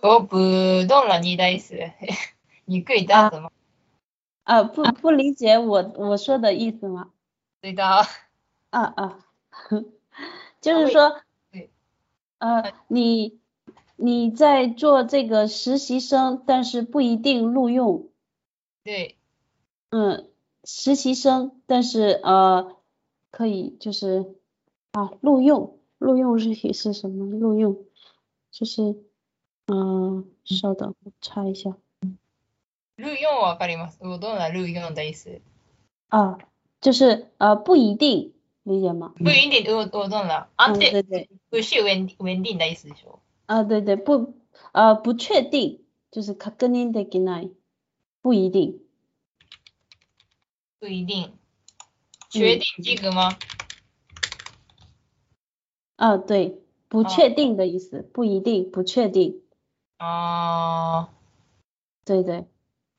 我不懂了你的意思，你可以这样子吗？啊，不不理解我我说的意思吗？对的。啊啊，就是说，对，呃，你你在做这个实习生，但是不一定录用。对。嗯，实习生，但是呃，可以就是啊，录用，录用是是什么？录用就是嗯，稍等，我查一下。录用わかります。我懂了录用的意思。啊，就是呃不一定，理解吗？不一定，我我懂了。啊对对，不是稳稳定的意思说。啊对对，不呃不确定，就是確認できない，不一定。不一定，确定这个吗？啊对， 不确定的意思，不一定，不确定。啊，对对。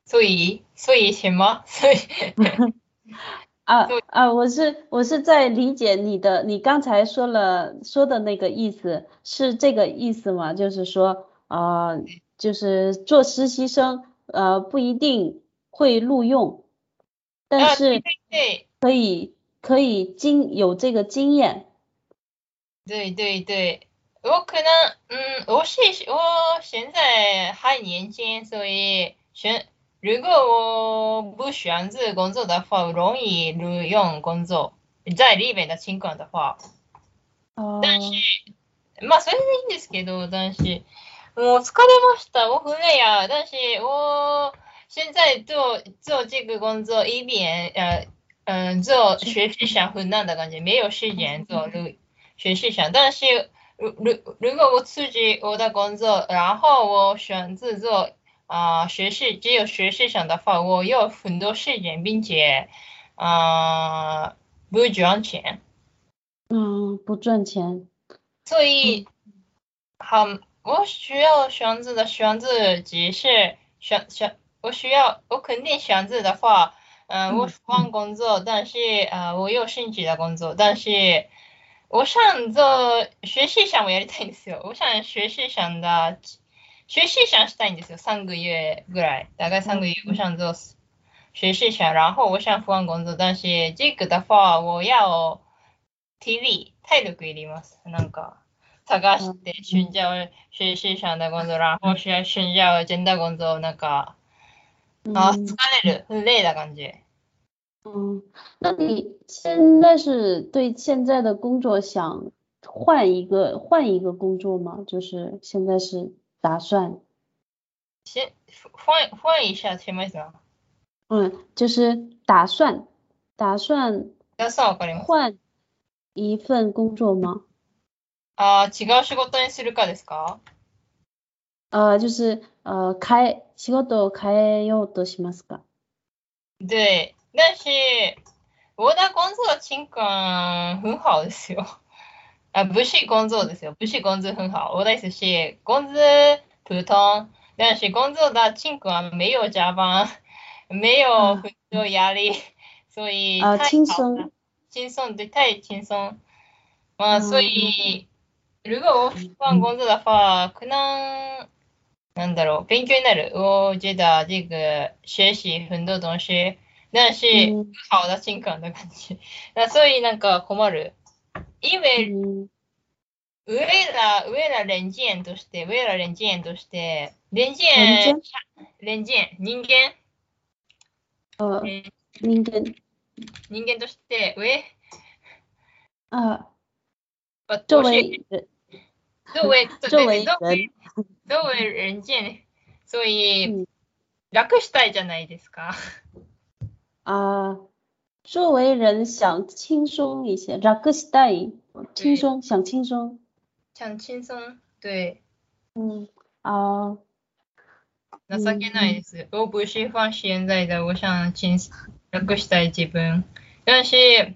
所以，所以什么？所以，啊啊，我是我是在理解你的，你刚才说了说的那个意思是这个意思吗？就是说，啊，就是做实习生，呃，不一定会录用，但是可以可以经有这个经验。对对对，我可能，嗯，我是我现在还年轻，所以选。如果我不选择工作的话，容易录用工作。在里面的情况的话，但是まあそれでいいんですけど、但是もう疲れました。我很累啊，但是我现在做做这个工作一边呃嗯做学习上很难的感觉，没有时间做录学习上。但是如如如果我辞职我的工作，然后我选择做。啊，学习只有学习上的话，我有很多时间，并且啊不赚钱。嗯，不赚钱。所以，好，我需要选择的选择只是选选，我需要我肯定选择的话，嗯，我换工作，但是啊，我有兴趣的工作，但是我想做学习上もやりたいんですよ。我想学习上的。学习想したいんですよ。三个月ぐらい。大概三个月，我想做学习想，然后我想换工作。但是这个的话，我要体力、体力いります。なんか探して寻找学习想的工作，然后需要寻找真的工作，那个啊，疲れる、很累的感觉。嗯，那你现在是对现在的工作想换一个换一个工作吗？就是现在是。打算先换换一下什么意思啊？嗯，就是打算打算换一份工作吗？啊，違う仕事にするかですか？呃，就是呃，开仕事を変えようとしますか？对， 但是我的工作情况很好ですよ。啊，不是工作ですよ。不是工资很好。我的意思是工资普通，但是工作的情况没有加班，没有很多压力，所以啊，轻松，轻松对，太轻松。まあ、所以如果我换工作的话，可能なんだろう勉強になる。我觉得这个学习很多东西， 但是不好的情况的感觉。那所以なんか困る。因为上ら、上らレンジ園として、上らレンジ園として、レンジ園、レンジ園、人間、あ、えー、人間。人間として、上、あ、作为作为作为作为作为人间，所以楽したいじゃないですか。あ作为人想轻松一些，楽したい，轻松想轻松，想轻松，对，嗯啊，情けないです。我不喜欢现在的，我想轻楽したい自分，但是，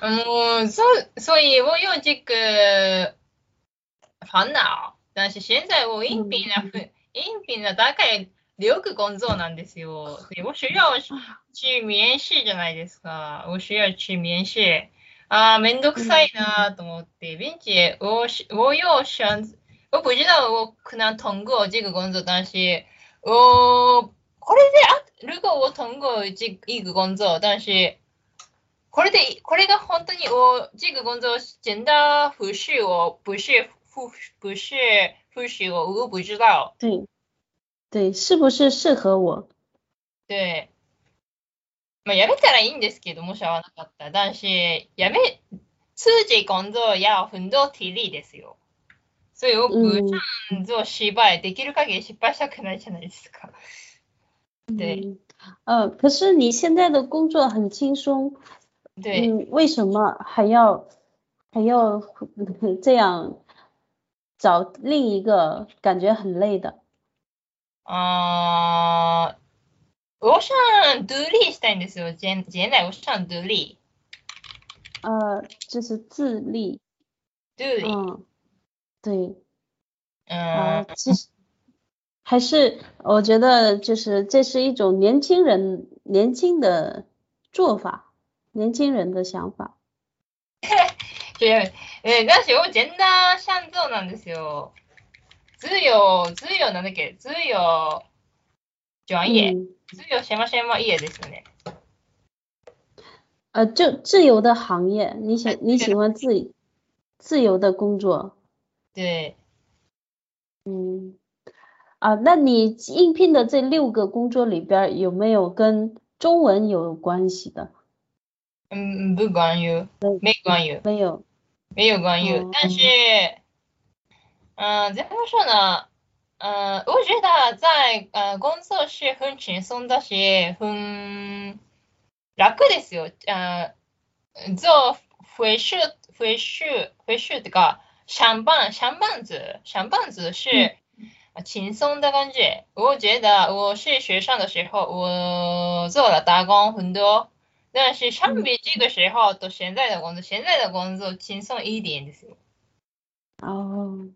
嗯，所所以我有这个烦恼，但是现在我应聘了，应聘了大概。 よく工作なんですよ。我需要去面試じゃないですか。我需要去面試。ああ、めんどくさいなと思って、并且我我又选我不知道我可能通过这个工作，但是我これであ如果我通过这一个工作，但是これでこれが本当に我这个工作真的不是我不是不不是不是我我不知道。对对，是不是适合我？对。まあ、やめたらいいんですけど、もし合わなかったら。但是、やめ、自己工作要很多体力ですよ。所以我不想做失败、できる限り失败したくないじゃないですか。对。呃，可是你现在的工作很轻松，对，嗯，为什么还要还要这样找另一个感觉很累的？ 啊。我想独立したいんですよ。现现在我想独立。呃，就是自立。独立。嗯，对。嗯。其实还是我觉得就是这是一种年轻人年轻的做法，年轻人的想法。对，え、だし我真的想做なんですよ。 自由自由なんだっけ？自由专业。自由什么什么业ですね。呃，就自由的行业，你喜你喜欢自自由的工作？对。嗯。啊，那你应聘的这六个工作里边有没有跟中文有关系的？嗯，不关于，没关于。没有。没有关于，但是， 嗯，怎么说呢？嗯，我觉得在呃工作是很轻松だし、很楽ですよ。呃，做回事回事回事这个上班上班子上班子是轻松的感觉。我觉得我是学生的时候，我做了打工很多，但是相比这个时候到现在的工作，现在的工作轻松一点ですよ。哦，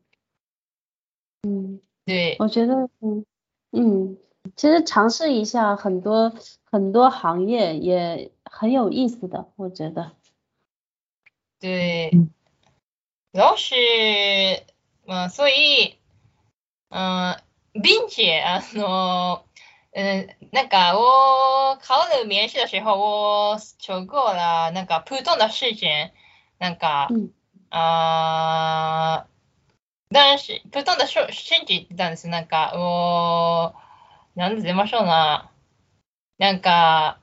嗯。对，我觉得，嗯嗯，其实尝试一下很多很多行业也很有意思的，我觉得。对，主要是，嗯，所以，嗯，并且啊，の，嗯，那个我考了面试的时候，我求过了那个普通的事情，那个，啊。男子、普通的信じてたんです。なんか、我、なんで出ましょうな。なんか、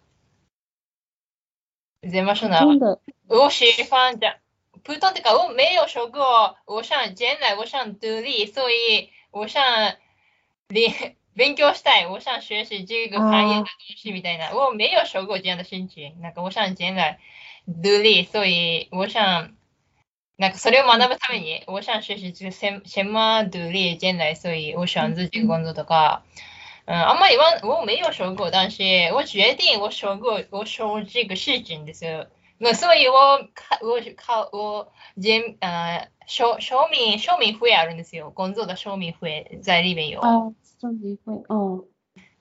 出ましょうな。我喜欢的，普通的か、我没有说过，我想将来我想独立，所以我想勉勉強したい，我想学习这个行业的东西みたいな。我没有说过这样的心情。なんか我想将来独立，所以我想。なんかそれを学ぶために，我想学习这个什什么独立将来，所以我选择这个工作とか，嗯，あんまり我没有说过，但是我决定我说过我说这个事情ですよ。那所以我我考我人呃証証明証明会あるんですよ。工作的証明会在里面有。哦，証明会哦。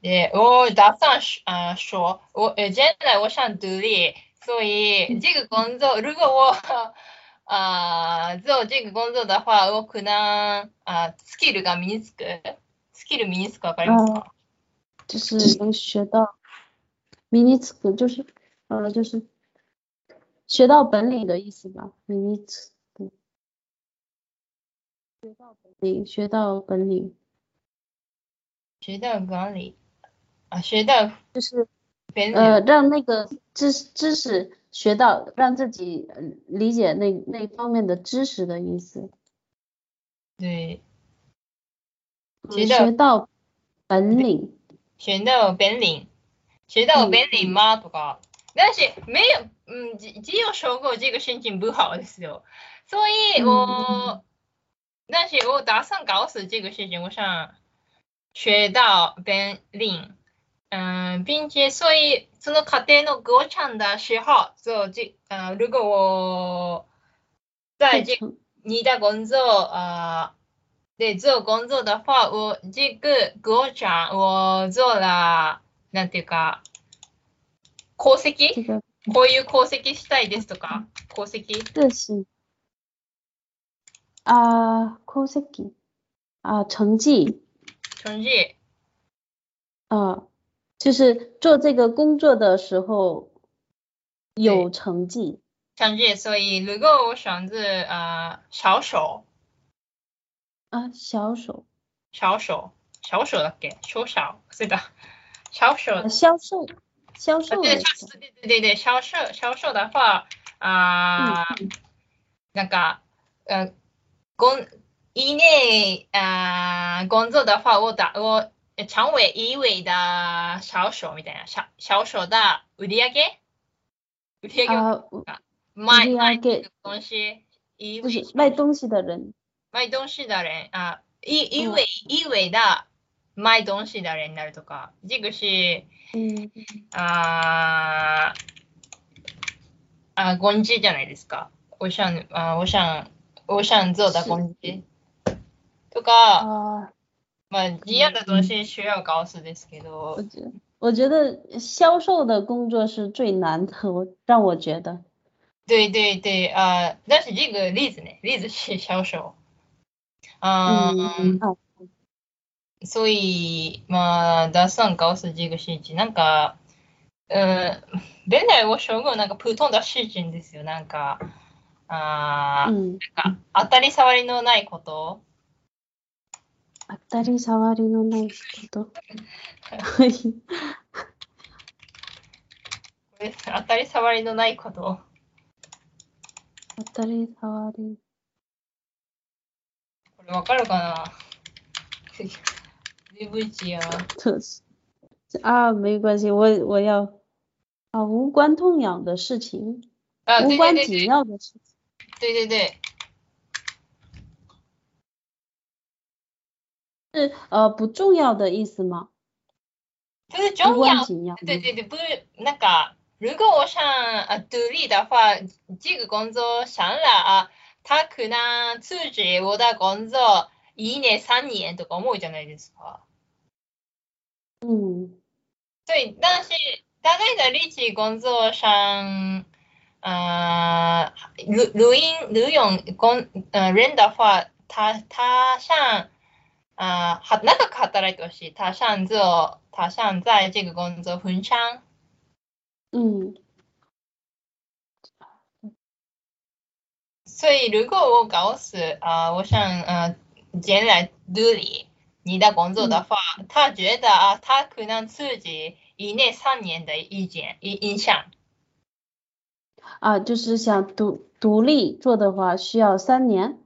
对，我打算呃说，我呃将来我想独立，所以这个工作如果我 啊，做这个工作的话，我可能啊，skill が身につく，skill 身につくわかりますか？就是能学到，身につく就是呃就是学到本领的意思吧，身につく，学到本领，学到本领，学到本领。啊，学到就是呃让那个知知识。学到让自己理解那那方面的知识的意思。对。学到本领。学到本领。学到本领吗？とか。但是没有，嗯，只有说过这个心情不好ですよ。所以我，但是我打算告诉这个事情，我想学到本领。 嗯，并且所以その家庭のごちゃん的时候，就这呃，如果我在这你的工作呃对做工作的话，我这个ごちゃん我做了なんていうか功績？こういう功績したいですとか功績？です。あ、功績？啊，成绩。成绩。啊，就是做这个工作的时候有成绩。成绩，所以如果我选择啊销售。啊，销售。销售，销售だっけ？销售，是的，销售。销售。销售。对对对对对，销售销售的话啊，那个呃工一年啊工作的话，我打我 成为一位的销售みたいな销销售的売り上げ売り上げ。卖卖东西，一位卖东西的人，卖东西的人啊。い、い位、い位的卖东西的人になるとか、这个是、ああ、工具じゃないですか。我想、あ我想、我想做的工具。とか、まあ、一样的东西需要告诉ですけど。我觉我觉得销售的工作是最难的，我让我觉得。对对对，啊，但是这个例子呢，例子是销售。嗯，所以まあ出算告诉这个事情，なんか、うん、本来我小学なんか普通的事情ですよ、なんか、あー、なんか当たり障りのないこと。当たり障りのないこと。はい。当たり障りのないこと。当たり障り。わかるかな？对不起啊。啊，没关系，我我要啊，无关痛痒的事情，啊，无关紧要的事情。对对对。是呃不重要的意思吗？就是重要。对对对，不是那个，如果我想啊独立的话，这个工作想了啊。他可能自己我的工作一年三年とか思うじゃないですか。嗯。对，但是大概的日期工作上，呃，录录音录用工呃人的话，他他想 啊，は長く働いてほしい。他想做，他想在这个工作分享。嗯。所以，如果我告诉啊，我想呃进来独立你的工作的话，他觉得啊，他可能自己一年三年的意见影影响。啊，就是想独独立做的话，需要三年。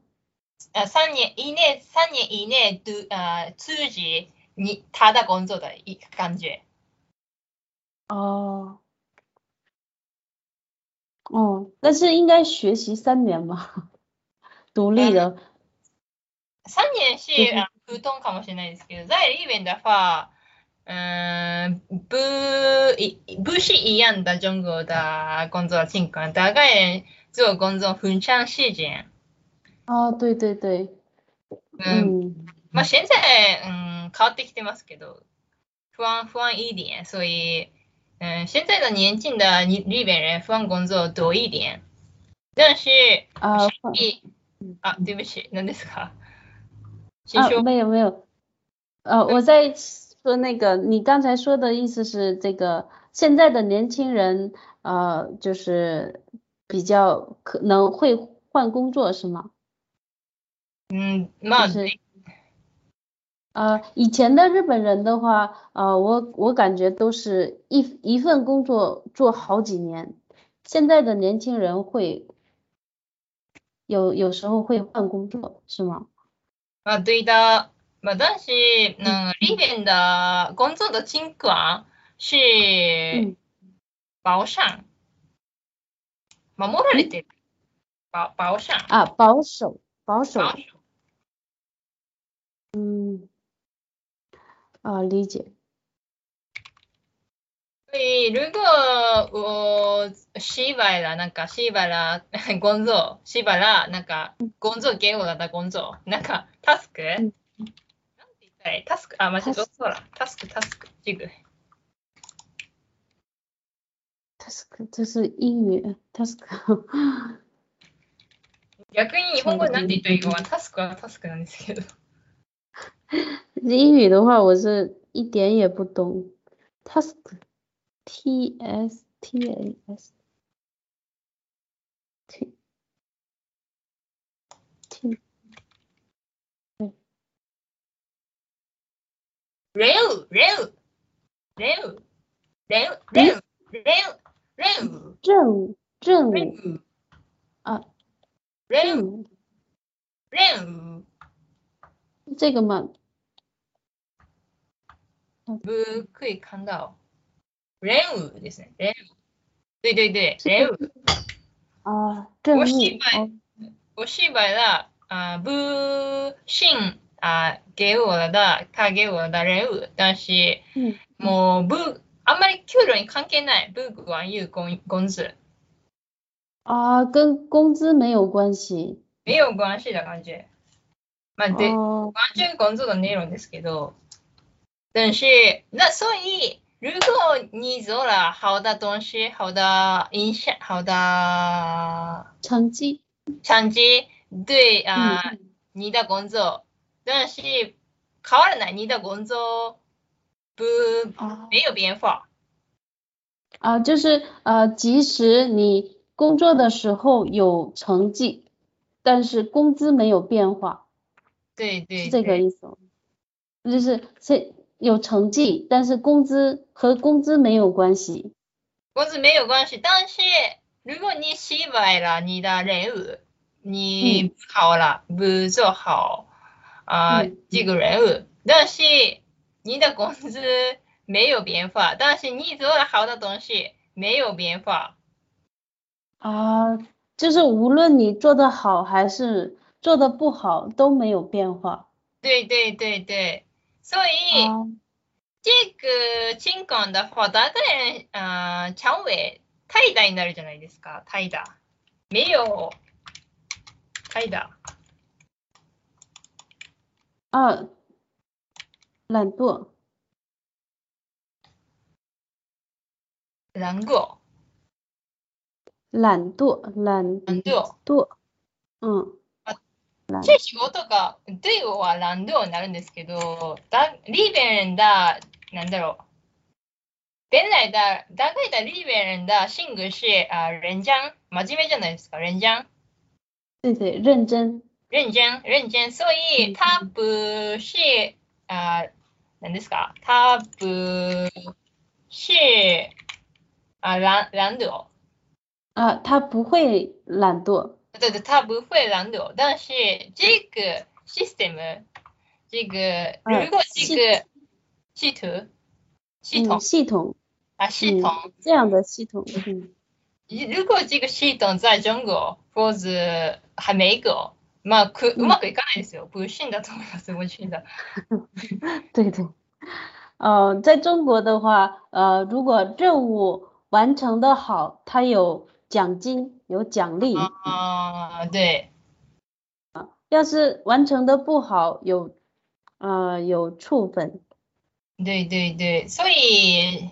呃，三年一年三年以内独呃自己你他的工作的一感觉。哦。哦，但是应该学习三年吧，独立的。三年是普通かもしれないですけど、在里面的话，嗯，不一不是一样的中国的工作情况，大概做工作分享时间。哦，对对对。嗯，まあ现在嗯変わってきてますけど、不安不安一点，所以。嗯，现在的年轻的日日本人换工作多一点，但是啊，啊，对不起，那ですか？啊，没有没有，呃，我在说那个，你刚才说的意思是这个，现在的年轻人呃，就是比较可能会换工作是吗？ 嗯，那是。呃，以前的日本人的话，呃，我我感觉都是一一份工作做好几年。现在的年轻人会有有时候会换工作，是吗？啊，对的。ま但是嗯，里边的工作的情况是保守，守られてる。保保守。啊，保守，保守。 嗯。啊，理解。所以如果我しばらなんかしばら工作しばらなんか工作给我的工作なんかタスク、なんて言ったタスクあ間違えた。そうだタスク。タスク这个タスク。这是英语。タスク。逆に日本語なんて言ったらいいかタスクはタスクなんですけど英语的话，我是一点也不懂。Task，T S T A S，T T，对。Real real real real real real real 正正啊，real real 这个嘛。不可以看到。任务ですね。任务。对对对，任务。啊，任务。我失败，我失败了。啊，不幸啊，给我的他给我的任务，但是もう不あんまり給料に関係ない。不关于工工资。啊，跟工资没有关系。没有关系的感觉。まあ、で、完全工作的内容ですけど、但是那所以如果你做了好的东西、好的印象、好的成绩，成绩对啊、呃，你的工作，但是変わらない你的工作不没有变化。啊，就是呃，即使你工作的时候有成绩，但是工资没有变化。对对，是这个意思，就是这 有成绩，但是工资和工资没有关系。工资没有关系，但是如果你失败了你的任务，你好了不做好啊这个任务，但是你的工资没有变化，但是你做了好的东西没有变化。啊，就是无论你做的好还是。做的不好都没有变化。对对对对，所以、哦、这个情況的話、大概あちゃんえ怠惰になるじゃないですか。怠惰。没有怠惰。啊，懒惰。懒惰。懒惰，懒惰。嗯。这仕事が、对我は懒惰になるんですけど、だリーベンだ、なんだろう。本来的大概的リーベン的性格是啊、呃、认真、真面目じゃないですか、认真。对对，认真。认真、认真。所以他不是啊、呃，何ですか？他不是啊懒懒惰。啊，他不会懒惰。 对对，他不会懒惰，但是这个 system，这个如果这个系统系统系统啊系统这样的系统，嗯，如果这个系统在中国或者还没有，まあくうまくいかないですよ，不幸だと思います，我觉得。对对，呃，在中国的话，呃，如果任务完成的好，它有。奖金 有奖励啊，对，啊，要是完成的不好，有呃有处分。对对对，所以，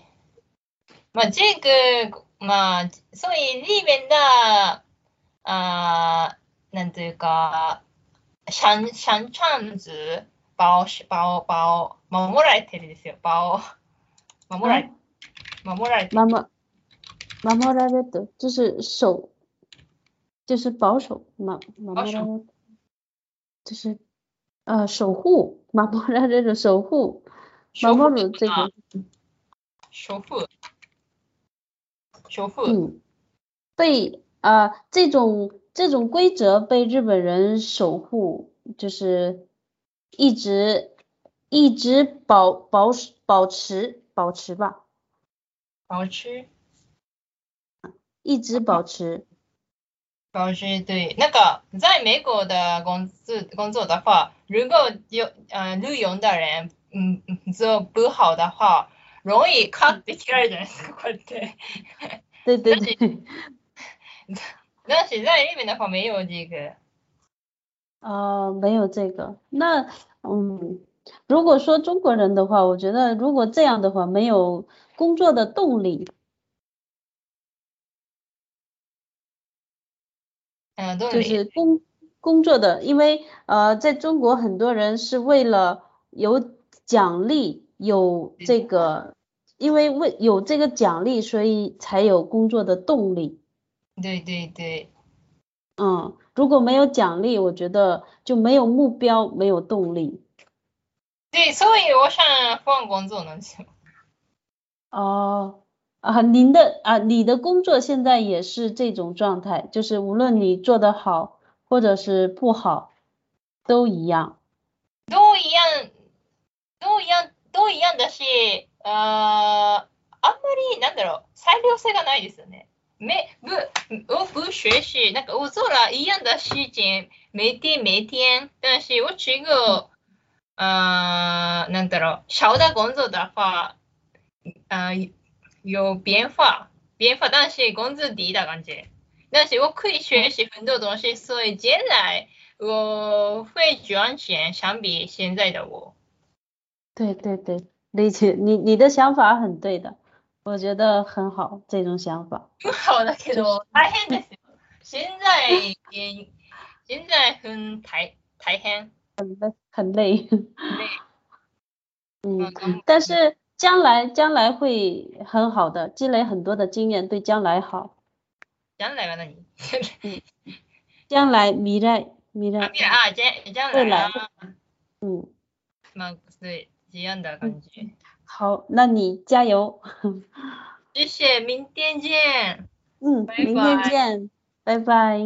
まあ这个まあ所以里面的あなんていうか、三三チャンズ保保保守られてるですよ、保守られ守られてる。守られ的就是守， 就是保守，守守られ就是呃守护，守られ的守护，守る这个守护，守护，嗯，被啊这种这种规则被日本人守护，就是一直一直保保保持保持吧，保持。一直保持， 保持对。那个在美国的工作工作的话，如果有呃录用的人，嗯做不好的话，容易卡って切られるじゃないですか、こうやって。对对对。但是在日本的话没有这个。啊，没有这个。那嗯，如果说中国人的话，我觉得如果这样的话，没有工作的动力。 嗯，就是工工作的，因为呃，在中国很多人是为了有奖励，有这个，因为为有这个奖励，所以才有工作的动力。对对对。嗯，如果没有奖励，我觉得就没有目标，没有动力。对，所以我想换工作呢。哦，啊，您的啊，你的工作现在也是这种状态，就是无论你做得好或者是不好，都一样。都一样，都一样，都一样だし、あ、あんまりなんだろう、裁量性がないですよね。没不我不学习，那个我做了一样的事情，每天每天，但是我这个呃，なんだろう、小的工作的话，呃， 有变化，变化，但是工资低的感觉。但是我可以学习很多东西，所以将来我会赚钱，相比现在的我。对对对，理解你你的想法很对的，我觉得很好这种想法。好だけど大変ですよ。现在也现在很大大変。很累，很累。嗯，但是 将来将来会很好的，积累很多的经验，对将来好。将来は何？将来未来未来。啊，将将来。未来。嗯。まあ对这样的感觉。好，那你加油。谢谢，明天见。嗯，明天见，拜拜。